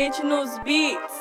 gente nos beats.